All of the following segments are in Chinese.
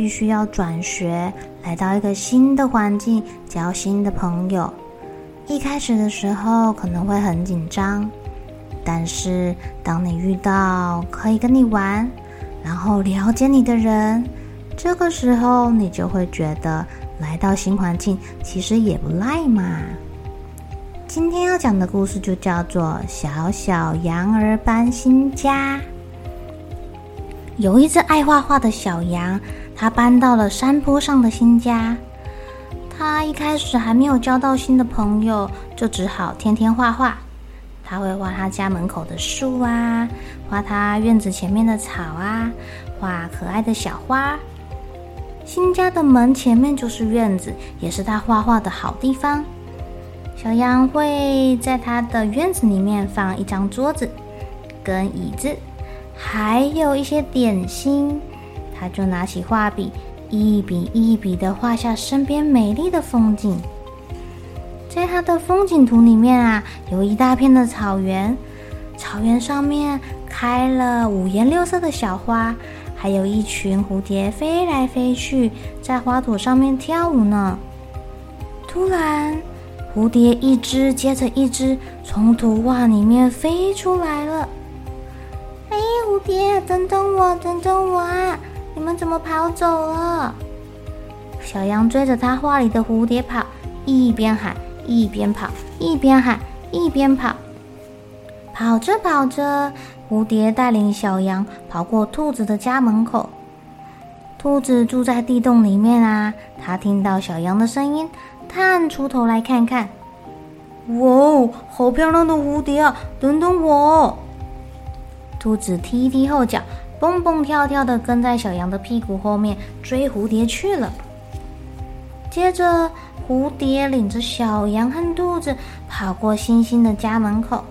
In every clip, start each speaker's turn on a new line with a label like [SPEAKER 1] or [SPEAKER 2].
[SPEAKER 1] 必须要转学，来到一个新的环境，交新的朋友。一开始的时候可能会很紧张，但是当你遇到可以跟你玩，然后了解你的人，这个时候你就会觉得来到新环境其实也不赖嘛。今天要讲的故事就叫做《小小羊儿搬新家》。有一只爱画画的小羊，它搬到了山坡上的新家。它一开始还没有交到新的朋友，就只好天天画画。它会画它家门口的树啊，画它院子前面的草啊，画可爱的小花。新家的门前面就是院子，也是它画画的好地方。小羊会在它的院子里面放一张桌子跟椅子。还有一些点心，他就拿起画笔，一笔一笔的画下身边美丽的风景。在他的风景图里面啊，有一大片的草原，草原上面开了五颜六色的小花，还有一群蝴蝶飞来飞去，在花朵上面跳舞呢。突然，蝴蝶一只接着一只从图画里面飞出来了。蝴蝶，等等我，等等我啊！你们怎么跑走了？小羊追着他画里的蝴蝶跑，一边喊一边跑，一边喊一边跑。跑着跑着，蝴蝶带领小羊跑过兔子的家门口。兔子住在地洞里面啊，它听到小羊的声音，探出头来看看。哇哦，好漂亮的蝴蝶啊！等等我。兔子踢踢后脚，蹦蹦跳跳的跟在小羊的屁股后面追蝴蝶去了。接着，蝴蝶领着小羊和兔子跑过星星的家门口。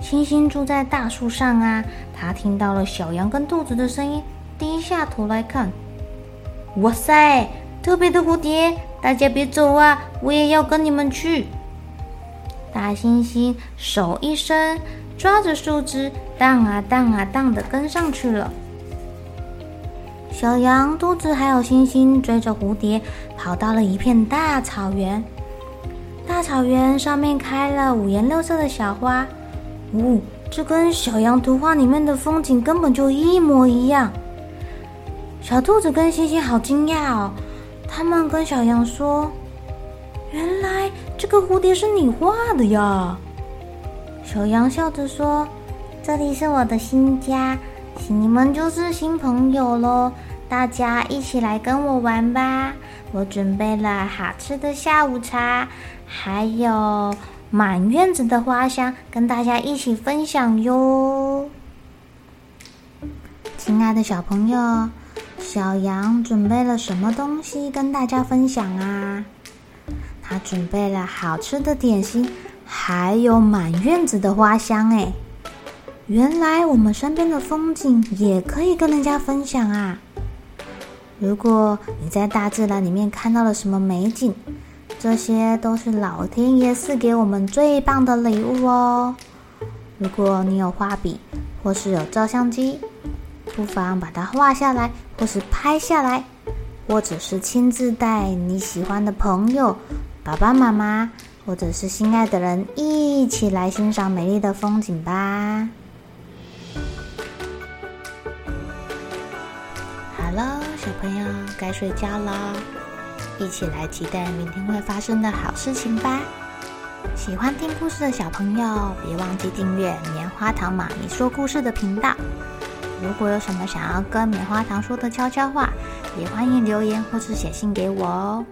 [SPEAKER 1] 星星住在大树上啊，他听到了小羊跟兔子的声音，低下头来看。哇塞，特别的蝴蝶，大家别走啊，我也要跟你们去。大猩猩手一伸。抓着树枝，荡啊荡啊荡的跟上去了。小羊、兔子还有星星追着蝴蝶，跑到了一片大草原。大草原上面开了五颜六色的小花，呜、这跟小羊图画里面的风景根本就一模一样。小兔子跟星星好惊讶哦，他们跟小羊说：“原来这个蝴蝶是你画的呀！”小羊笑着说：“这里是我的新家，你们就是新朋友喽，大家一起来跟我玩吧！我准备了好吃的下午茶，还有满院子的花香，跟大家一起分享哟。”亲爱的小朋友，小羊准备了什么东西跟大家分享啊？他准备了好吃的点心。还有满院子的花香哎！原来我们身边的风景也可以跟人家分享啊！如果你在大自然里面看到了什么美景，这些都是老天爷赐给我们最棒的礼物哦！如果你有画笔或是有照相机，不妨把它画下来，或是拍下来，或者是亲自带你喜欢的朋友、爸爸妈妈。或者是心爱的人一起来欣赏美丽的风景吧。好了，小朋友该睡觉了，一起来期待明天会发生的好事情吧！喜欢听故事的小朋友，别忘记订阅棉花糖妈咪说故事的频道。如果有什么想要跟棉花糖说的悄悄话，也欢迎留言或是写信给我哦。